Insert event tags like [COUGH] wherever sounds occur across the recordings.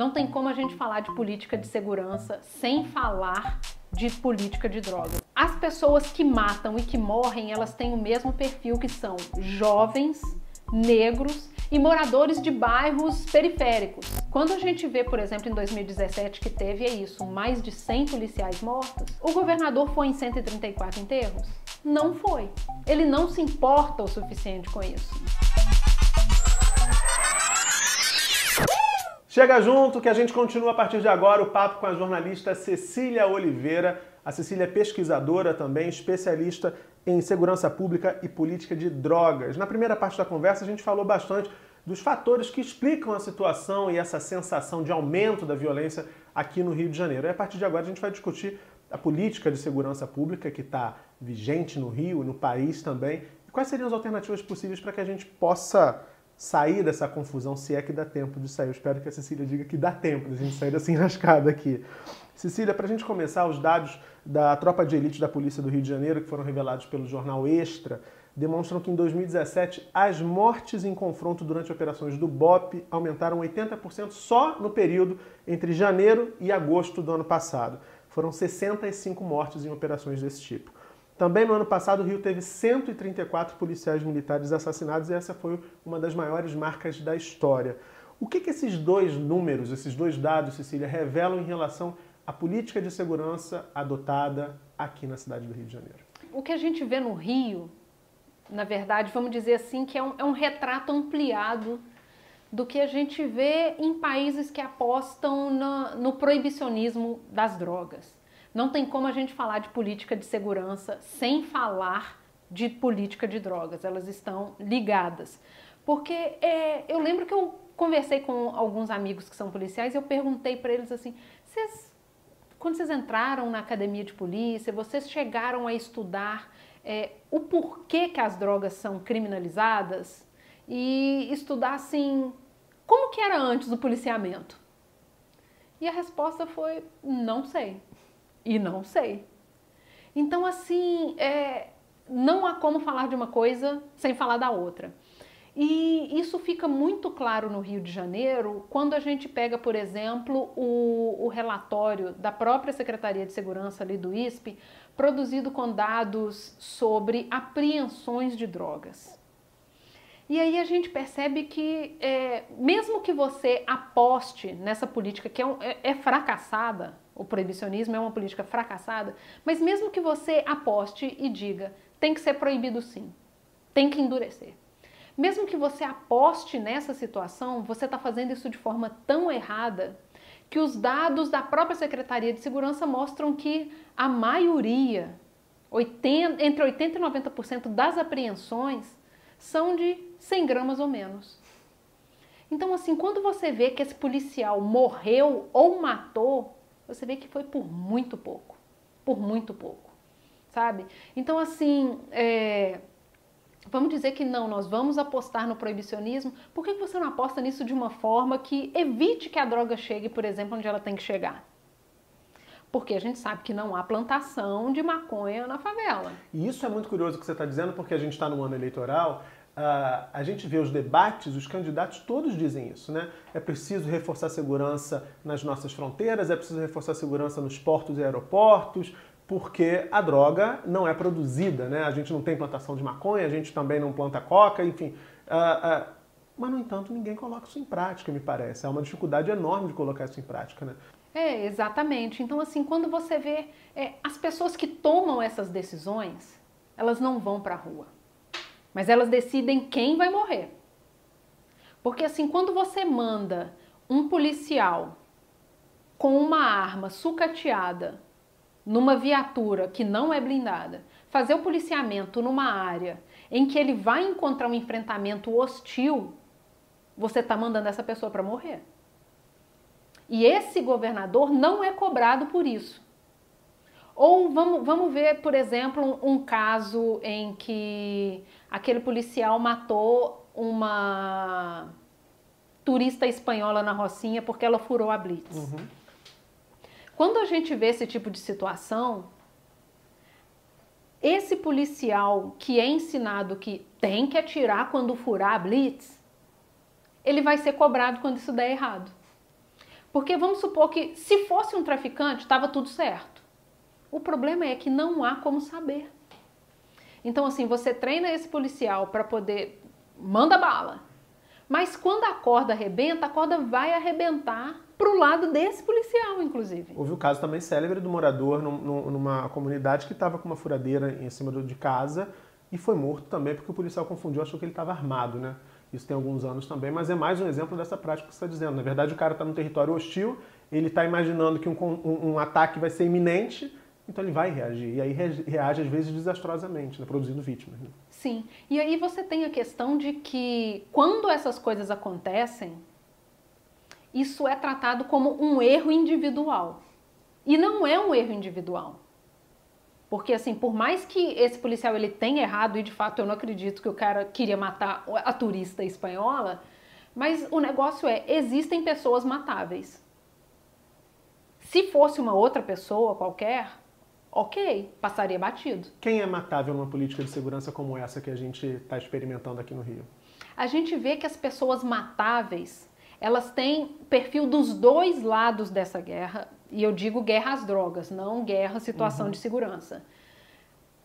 Não tem como a gente falar de política de segurança sem falar de política de drogas. As pessoas que matam e que morrem, elas têm o mesmo perfil que são jovens, negros e moradores de bairros periféricos. Quando a gente vê, por exemplo, em 2017 que teve é isso, mais de 100 policiais mortos, o governador foi em 134 enterros? Não foi. Ele não se importa o suficiente com isso. Chega junto que a gente continua a partir de agora o papo com a jornalista Cecília Oliveira. A Cecília é pesquisadora também, especialista em segurança pública e política de drogas. Na primeira parte da conversa, a gente falou bastante dos fatores que explicam a situação e essa sensação de aumento da violência aqui no Rio de Janeiro. E a partir de agora, a gente vai discutir a política de segurança pública que está vigente no Rio e no país também. E quais seriam as alternativas possíveis para que a gente possa sair dessa confusão, se é que dá tempo de sair. Eu espero que a Cecília diga que dá tempo de a gente sair dessa [LAUGHS] enrascada aqui. Cecília, para a gente começar, os dados da tropa de elite da Polícia do Rio de Janeiro, que foram revelados pelo jornal Extra, demonstram que em 2017 as mortes em confronto durante operações do BOP aumentaram 80% só no período entre janeiro e agosto do ano passado. Foram 65 mortes em operações desse tipo. Também no ano passado, o Rio teve 134 policiais militares assassinados e essa foi uma das maiores marcas da história. O que, que esses dois números, esses dois dados, Cecília, revelam em relação à política de segurança adotada aqui na cidade do Rio de Janeiro? O que a gente vê no Rio, na verdade, vamos dizer assim, que é um, é um retrato ampliado do que a gente vê em países que apostam no, no proibicionismo das drogas. Não tem como a gente falar de política de segurança sem falar de política de drogas. Elas estão ligadas. Porque é, eu lembro que eu conversei com alguns amigos que são policiais e eu perguntei para eles assim: vocês, quando vocês entraram na academia de polícia, vocês chegaram a estudar é, o porquê que as drogas são criminalizadas e estudar assim como que era antes o policiamento? E a resposta foi: não sei e não sei. Então, assim, é, não há como falar de uma coisa sem falar da outra. E isso fica muito claro no Rio de Janeiro quando a gente pega, por exemplo, o, o relatório da própria Secretaria de Segurança ali do ISP, produzido com dados sobre apreensões de drogas. E aí a gente percebe que, é, mesmo que você aposte nessa política que é, é, é fracassada, o proibicionismo é uma política fracassada, mas mesmo que você aposte e diga, tem que ser proibido sim, tem que endurecer. Mesmo que você aposte nessa situação, você está fazendo isso de forma tão errada que os dados da própria Secretaria de Segurança mostram que a maioria, 80, entre 80% e 90% das apreensões, são de 100 gramas ou menos. Então, assim, quando você vê que esse policial morreu ou matou, você vê que foi por muito pouco, por muito pouco, sabe? Então, assim, é, vamos dizer que não, nós vamos apostar no proibicionismo, por que você não aposta nisso de uma forma que evite que a droga chegue, por exemplo, onde ela tem que chegar? Porque a gente sabe que não há plantação de maconha na favela. E isso é muito curioso que você está dizendo, porque a gente está no ano eleitoral Uh, a gente vê os debates, os candidatos todos dizem isso, né? É preciso reforçar a segurança nas nossas fronteiras, é preciso reforçar a segurança nos portos e aeroportos, porque a droga não é produzida, né? A gente não tem plantação de maconha, a gente também não planta coca, enfim. Uh, uh, mas, no entanto, ninguém coloca isso em prática, me parece. Há uma dificuldade enorme de colocar isso em prática, né? É, exatamente. Então, assim, quando você vê é, as pessoas que tomam essas decisões, elas não vão para a rua mas elas decidem quem vai morrer. Porque assim, quando você manda um policial com uma arma sucateada numa viatura que não é blindada, fazer o policiamento numa área em que ele vai encontrar um enfrentamento hostil, você está mandando essa pessoa para morrer. E esse governador não é cobrado por isso. Ou vamos, vamos ver, por exemplo, um, um caso em que aquele policial matou uma turista espanhola na Rocinha porque ela furou a blitz. Uhum. Quando a gente vê esse tipo de situação, esse policial que é ensinado que tem que atirar quando furar a blitz, ele vai ser cobrado quando isso der errado. Porque vamos supor que se fosse um traficante, estava tudo certo. O problema é que não há como saber. Então, assim, você treina esse policial para poder. manda bala. Mas quando a corda arrebenta, a corda vai arrebentar para o lado desse policial, inclusive. Houve o caso também célebre do morador num, numa comunidade que estava com uma furadeira em cima de casa e foi morto também porque o policial confundiu, achou que ele estava armado, né? Isso tem alguns anos também, mas é mais um exemplo dessa prática que você está dizendo. Na verdade, o cara está num território hostil, ele está imaginando que um, um, um, ataque vai ser iminente, então ele vai reagir. E aí reage, às vezes, desastrosamente, né? produzindo vítimas. Né? Sim. E aí você tem a questão de que quando essas coisas acontecem, isso é tratado como um erro individual. E não é um erro individual. Porque assim, por mais que esse policial ele tenha errado e de fato eu não acredito que o cara queria matar a turista espanhola, mas o negócio é, existem pessoas matáveis. Se fosse uma outra pessoa qualquer, ok, passaria batido. Quem é matável numa política de segurança como essa que a gente está experimentando aqui no Rio? A gente vê que as pessoas matáveis, elas têm perfil dos dois lados dessa guerra, e eu digo guerra às drogas, não guerra à situação uhum. de segurança.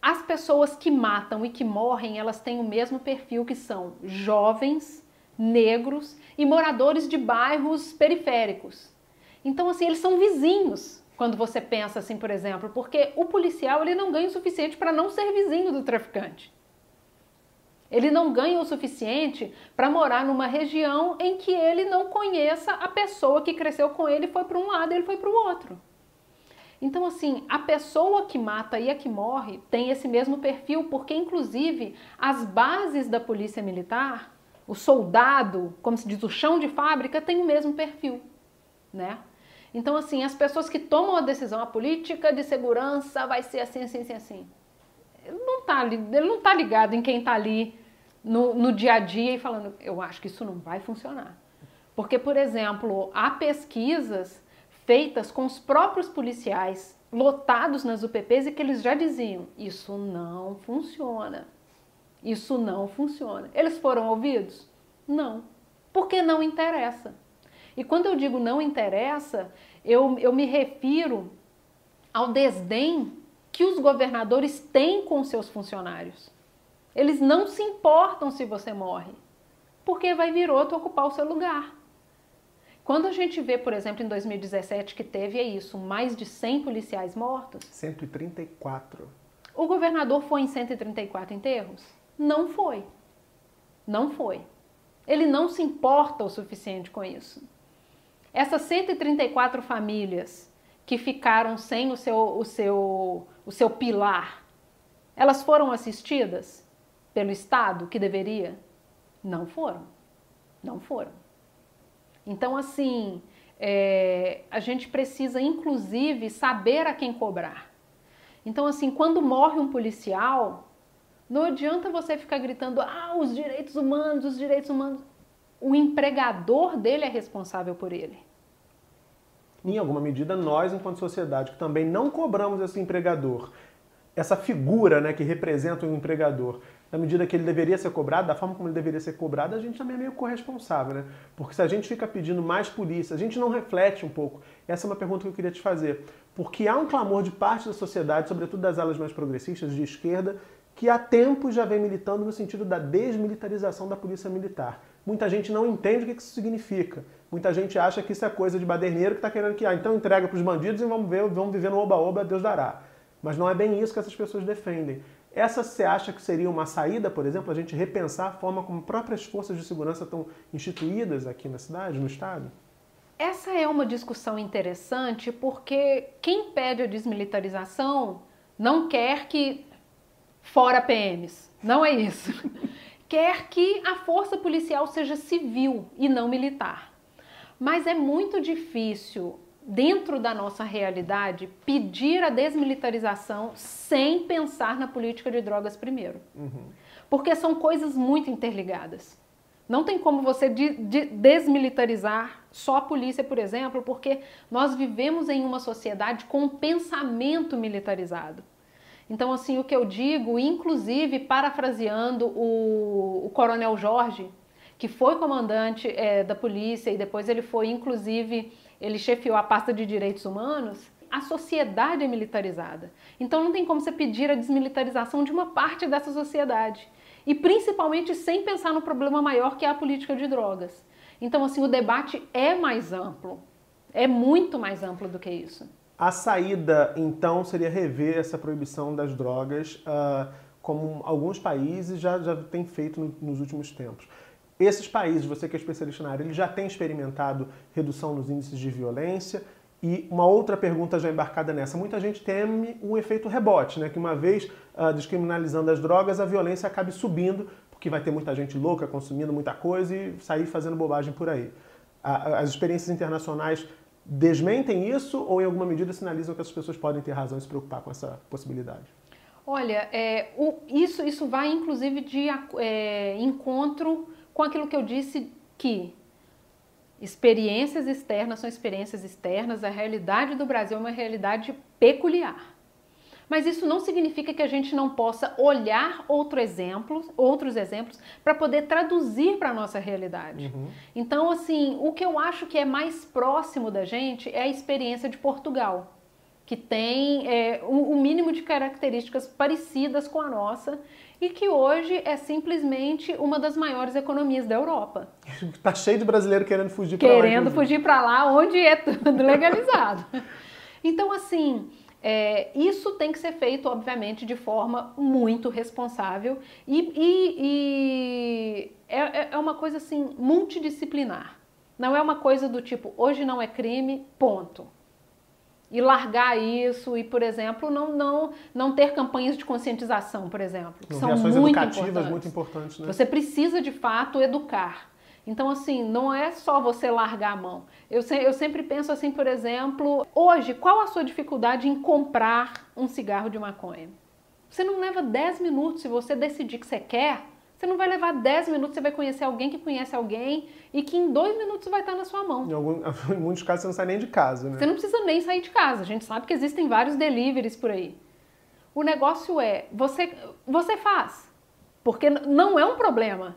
As pessoas que matam e que morrem, elas têm o mesmo perfil que são jovens, negros e moradores de bairros periféricos. Então, assim, eles são vizinhos quando você pensa assim, por exemplo, porque o policial ele não ganha o suficiente para não ser vizinho do traficante. Ele não ganha o suficiente para morar numa região em que ele não conheça a pessoa que cresceu com ele, foi para um lado e ele foi para o outro. Então, assim, a pessoa que mata e a que morre tem esse mesmo perfil, porque, inclusive, as bases da polícia militar, o soldado, como se diz, o chão de fábrica, tem o mesmo perfil, né? Então, assim, as pessoas que tomam a decisão, a política de segurança vai ser assim, assim, assim, assim ele não está ele não tá ligado em quem está ali no, no dia a dia e falando, eu acho que isso não vai funcionar. Porque, por exemplo, há pesquisas feitas com os próprios policiais lotados nas UPPs e que eles já diziam: isso não funciona. Isso não funciona. Eles foram ouvidos? Não. Porque não interessa. E quando eu digo não interessa, eu, eu me refiro ao desdém que os governadores têm com seus funcionários. Eles não se importam se você morre, porque vai vir outro ocupar o seu lugar. Quando a gente vê, por exemplo, em 2017 que teve é isso, mais de 100 policiais mortos. 134. O governador foi em 134 enterros? Não foi. Não foi. Ele não se importa o suficiente com isso. Essas 134 famílias que ficaram sem o seu, o seu, o seu pilar, elas foram assistidas pelo Estado que deveria? Não foram. Não foram. Então, assim, é, a gente precisa, inclusive, saber a quem cobrar. Então, assim, quando morre um policial, não adianta você ficar gritando, ah, os direitos humanos, os direitos humanos. O empregador dele é responsável por ele em alguma medida, nós, enquanto sociedade, que também não cobramos esse empregador, essa figura né, que representa o empregador, na medida que ele deveria ser cobrado, da forma como ele deveria ser cobrado, a gente também é meio corresponsável, né? Porque se a gente fica pedindo mais polícia, a gente não reflete um pouco. Essa é uma pergunta que eu queria te fazer. Porque há um clamor de parte da sociedade, sobretudo das alas mais progressistas de esquerda, que há tempos já vem militando no sentido da desmilitarização da polícia militar. Muita gente não entende o que isso significa. Muita gente acha que isso é coisa de baderneiro que está querendo que, ah, então entrega para os bandidos e vamos ver, vamos viver no oba-oba, Deus dará. Mas não é bem isso que essas pessoas defendem. Essa você acha que seria uma saída, por exemplo, a gente repensar a forma como próprias forças de segurança estão instituídas aqui na cidade, no estado? Essa é uma discussão interessante porque quem pede a desmilitarização não quer que fora PMs. Não é isso. Quer que a força policial seja civil e não militar. Mas é muito difícil, dentro da nossa realidade, pedir a desmilitarização sem pensar na política de drogas primeiro. Uhum. Porque são coisas muito interligadas. Não tem como você de, de desmilitarizar só a polícia, por exemplo, porque nós vivemos em uma sociedade com um pensamento militarizado. Então, assim, o que eu digo, inclusive parafraseando o, o Coronel Jorge, que foi comandante é, da polícia e depois ele foi, inclusive, ele chefiou a pasta de direitos humanos, a sociedade é militarizada. Então não tem como você pedir a desmilitarização de uma parte dessa sociedade. E principalmente sem pensar no problema maior que é a política de drogas. Então, assim, o debate é mais amplo. É muito mais amplo do que isso. A saída, então, seria rever essa proibição das drogas, uh, como alguns países já, já têm feito no, nos últimos tempos. Esses países, você que é especialista na área, eles já têm experimentado redução nos índices de violência, e uma outra pergunta já embarcada nessa: muita gente teme um efeito rebote, né? que uma vez uh, descriminalizando as drogas, a violência acabe subindo, porque vai ter muita gente louca consumindo muita coisa e sair fazendo bobagem por aí. Uh, as experiências internacionais desmentem isso ou, em alguma medida, sinalizam que as pessoas podem ter razão em se preocupar com essa possibilidade? Olha, é, o, isso, isso vai inclusive de é, encontro com aquilo que eu disse que Experiências externas são experiências externas, a realidade do Brasil é uma realidade peculiar. Mas isso não significa que a gente não possa olhar outro exemplo, outros exemplos para poder traduzir para a nossa realidade. Uhum. Então, assim, o que eu acho que é mais próximo da gente é a experiência de Portugal, que tem é, o, o mínimo de características parecidas com a nossa e que hoje é simplesmente uma das maiores economias da Europa. Está [LAUGHS] cheio de brasileiro querendo fugir para lá. Querendo fugir para lá, onde é tudo legalizado. [LAUGHS] então, assim, é, isso tem que ser feito, obviamente, de forma muito responsável e, e, e é, é, é uma coisa assim multidisciplinar. Não é uma coisa do tipo, hoje não é crime, ponto e largar isso e, por exemplo, não, não, não ter campanhas de conscientização, por exemplo, que não, são muito educativas importantes. muito importantes. Né? Você precisa, de fato, educar. Então, assim, não é só você largar a mão. Eu, se, eu sempre penso assim, por exemplo, hoje, qual a sua dificuldade em comprar um cigarro de maconha? Você não leva 10 minutos se você decidir que você quer, você não vai levar 10 minutos, você vai conhecer alguém que conhece alguém e que em dois minutos vai estar na sua mão. Em, algum, [LAUGHS] em muitos casos você não sai nem de casa, né? Você não precisa nem sair de casa. A gente sabe que existem vários deliveries por aí. O negócio é, você, você faz. Porque não é um problema.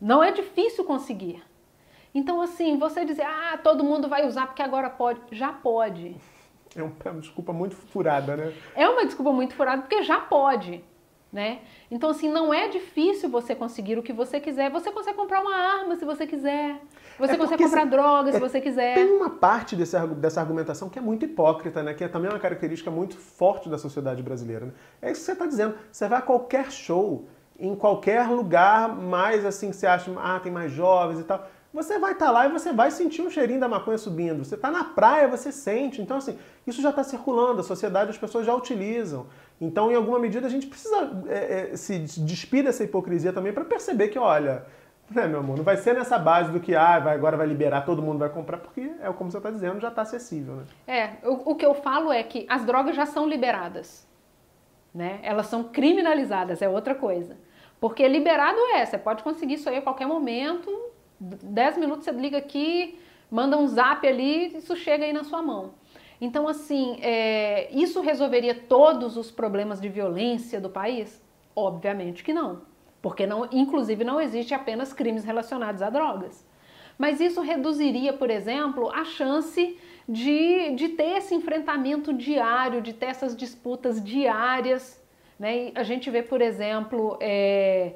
Não é difícil conseguir. Então, assim, você dizer, ah, todo mundo vai usar porque agora pode. Já pode. É, é uma desculpa muito furada, né? É uma desculpa muito furada porque já pode né? Então, assim, não é difícil você conseguir o que você quiser. Você consegue comprar uma arma se você quiser. Você é consegue comprar drogas é, se você quiser. Tem uma parte desse, dessa argumentação que é muito hipócrita, né? Que é também uma característica muito forte da sociedade brasileira. Né? É isso que você está dizendo. Você vai a qualquer show, em qualquer lugar mais assim que você acha, ah, tem mais jovens e tal você vai estar tá lá e você vai sentir um cheirinho da maconha subindo. Você está na praia, você sente. Então, assim, isso já está circulando, a sociedade, as pessoas já utilizam. Então, em alguma medida, a gente precisa é, é, se despir dessa hipocrisia também para perceber que, olha, né, meu amor, não vai ser nessa base do que ah, vai, agora vai liberar, todo mundo vai comprar, porque é como você está dizendo, já está acessível. Né? É, o, o que eu falo é que as drogas já são liberadas. Né? Elas são criminalizadas, é outra coisa. Porque liberado é, você pode conseguir isso aí a qualquer momento, 10 minutos você liga aqui, manda um zap ali, isso chega aí na sua mão. Então, assim, é, isso resolveria todos os problemas de violência do país? Obviamente que não, porque não, inclusive não existe apenas crimes relacionados a drogas. Mas isso reduziria, por exemplo, a chance de, de ter esse enfrentamento diário, de ter essas disputas diárias. Né? E a gente vê, por exemplo, é,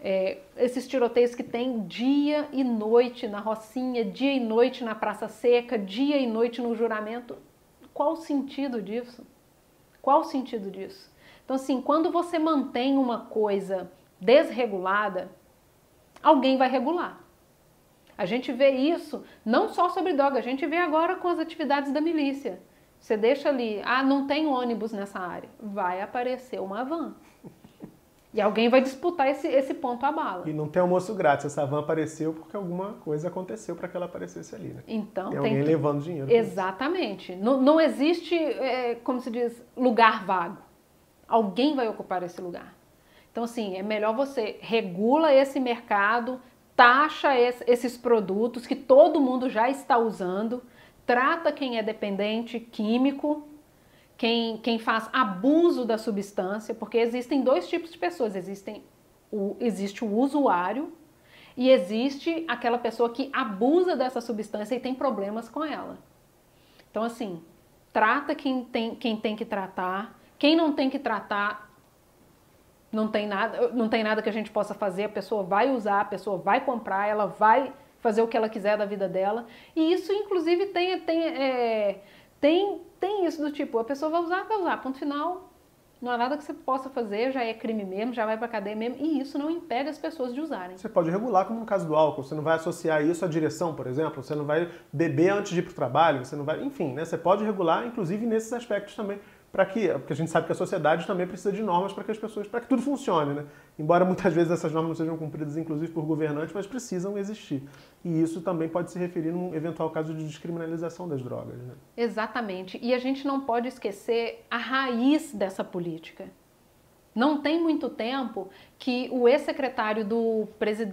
é, esses tiroteios que tem dia e noite na Rocinha, dia e noite na Praça Seca, dia e noite no juramento. Qual o sentido disso? Qual o sentido disso? Então, assim, quando você mantém uma coisa desregulada, alguém vai regular. A gente vê isso não só sobre droga, a gente vê agora com as atividades da milícia. Você deixa ali, ah, não tem ônibus nessa área, vai aparecer uma van. E alguém vai disputar esse, esse ponto à bala. E não tem almoço grátis. Essa van apareceu porque alguma coisa aconteceu para que ela aparecesse ali, né? Então, tem, tem alguém que... levando dinheiro. Exatamente. Não, não existe, é, como se diz, lugar vago. Alguém vai ocupar esse lugar. Então, assim, é melhor você regula esse mercado, taxa esse, esses produtos que todo mundo já está usando, trata quem é dependente químico, quem, quem faz abuso da substância, porque existem dois tipos de pessoas, existem o, existe o usuário E existe aquela pessoa que abusa dessa substância e tem problemas com ela. Então, assim, trata quem tem, quem tem que tratar. Quem não tem que tratar, não tem nada, não tem nada que a gente possa fazer. A pessoa vai usar, a pessoa vai comprar, ela vai fazer o que ela quiser da vida dela. E isso, inclusive, tem, tem, é, tem, tem isso do tipo, a pessoa vai usar, vai usar, ponto final, não há nada que você possa fazer, já é crime mesmo, já vai para cadeia mesmo, e isso não impede as pessoas de usarem. Você pode regular, como no caso do álcool, você não vai associar isso à direção, por exemplo, você não vai beber antes de ir para o trabalho, você não vai, enfim, né? Você pode regular, inclusive nesses aspectos também para que, porque a gente sabe que a sociedade também precisa de normas para que as pessoas, para que tudo funcione, né? Embora muitas vezes essas normas não sejam cumpridas, inclusive por governantes, mas precisam existir. E isso também pode se referir num eventual caso de descriminalização das drogas. Né? Exatamente. E a gente não pode esquecer a raiz dessa política. Não tem muito tempo que o ex-secretário do,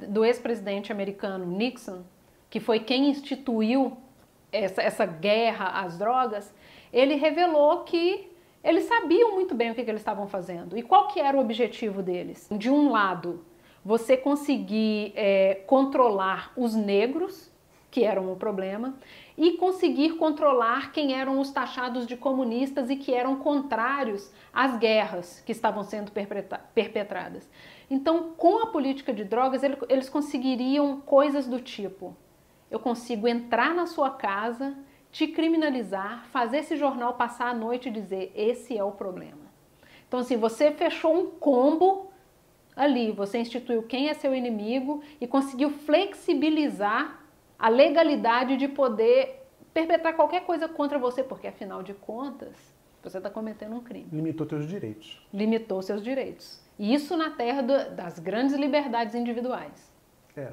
do ex-presidente americano Nixon, que foi quem instituiu essa, essa guerra às drogas, ele revelou que eles sabiam muito bem o que, que eles estavam fazendo. E qual que era o objetivo deles? De um lado, você conseguir é, controlar os negros, que eram o problema, e conseguir controlar quem eram os taxados de comunistas e que eram contrários às guerras que estavam sendo perpetradas. Então, com a política de drogas, eles conseguiriam coisas do tipo: eu consigo entrar na sua casa te criminalizar, fazer esse jornal passar a noite e dizer esse é o problema. Então, assim, você fechou um combo ali, você instituiu quem é seu inimigo e conseguiu flexibilizar a legalidade de poder perpetrar qualquer coisa contra você, porque afinal de contas, você está cometendo um crime. Limitou seus direitos. Limitou seus direitos. E isso na terra do, das grandes liberdades individuais. É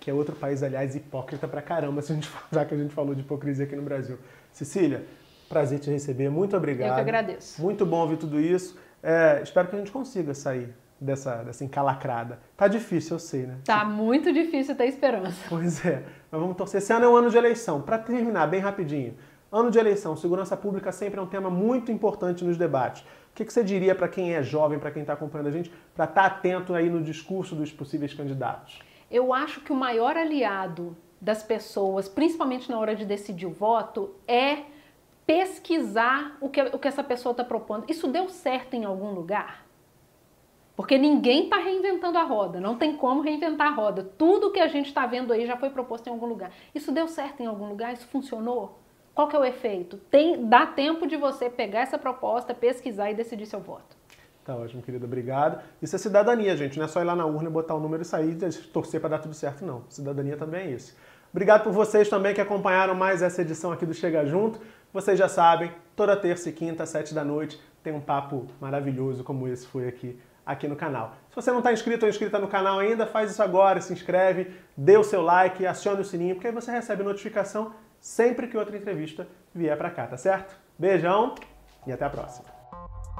que é outro país, aliás, hipócrita pra caramba, se a gente, [LAUGHS] já que a gente falou de hipocrisia aqui no Brasil. Cecília, prazer te receber, muito obrigado. Eu que agradeço. Muito bom ouvir tudo isso. É, espero que a gente consiga sair dessa, dessa encalacrada. Tá difícil, eu sei, né? Tá muito difícil ter esperança. Pois é, mas vamos torcer. Esse ano é um ano de eleição. Para terminar, bem rapidinho. Ano de eleição, segurança pública sempre é um tema muito importante nos debates. O que você diria para quem é jovem, para quem está acompanhando a gente, para estar tá atento aí no discurso dos possíveis candidatos? Eu acho que o maior aliado das pessoas, principalmente na hora de decidir o voto, é pesquisar o que, o que essa pessoa está propondo. Isso deu certo em algum lugar? Porque ninguém está reinventando a roda, não tem como reinventar a roda. Tudo que a gente está vendo aí já foi proposto em algum lugar. Isso deu certo em algum lugar? Isso funcionou? Qual que é o efeito? Tem, dá tempo de você pegar essa proposta, pesquisar e decidir seu voto. Tá ótimo, querido, obrigado. Isso é cidadania, gente, não é só ir lá na urna, botar o número e sair e torcer para dar tudo certo, não. Cidadania também é isso. Obrigado por vocês também que acompanharam mais essa edição aqui do Chega Junto. Vocês já sabem, toda terça e quinta, sete da noite, tem um papo maravilhoso como esse foi aqui, aqui no canal. Se você não está inscrito ou inscrita no canal ainda, faz isso agora, se inscreve, dê o seu like, acione o sininho, porque aí você recebe notificação sempre que outra entrevista vier para cá, tá certo? Beijão e até a próxima.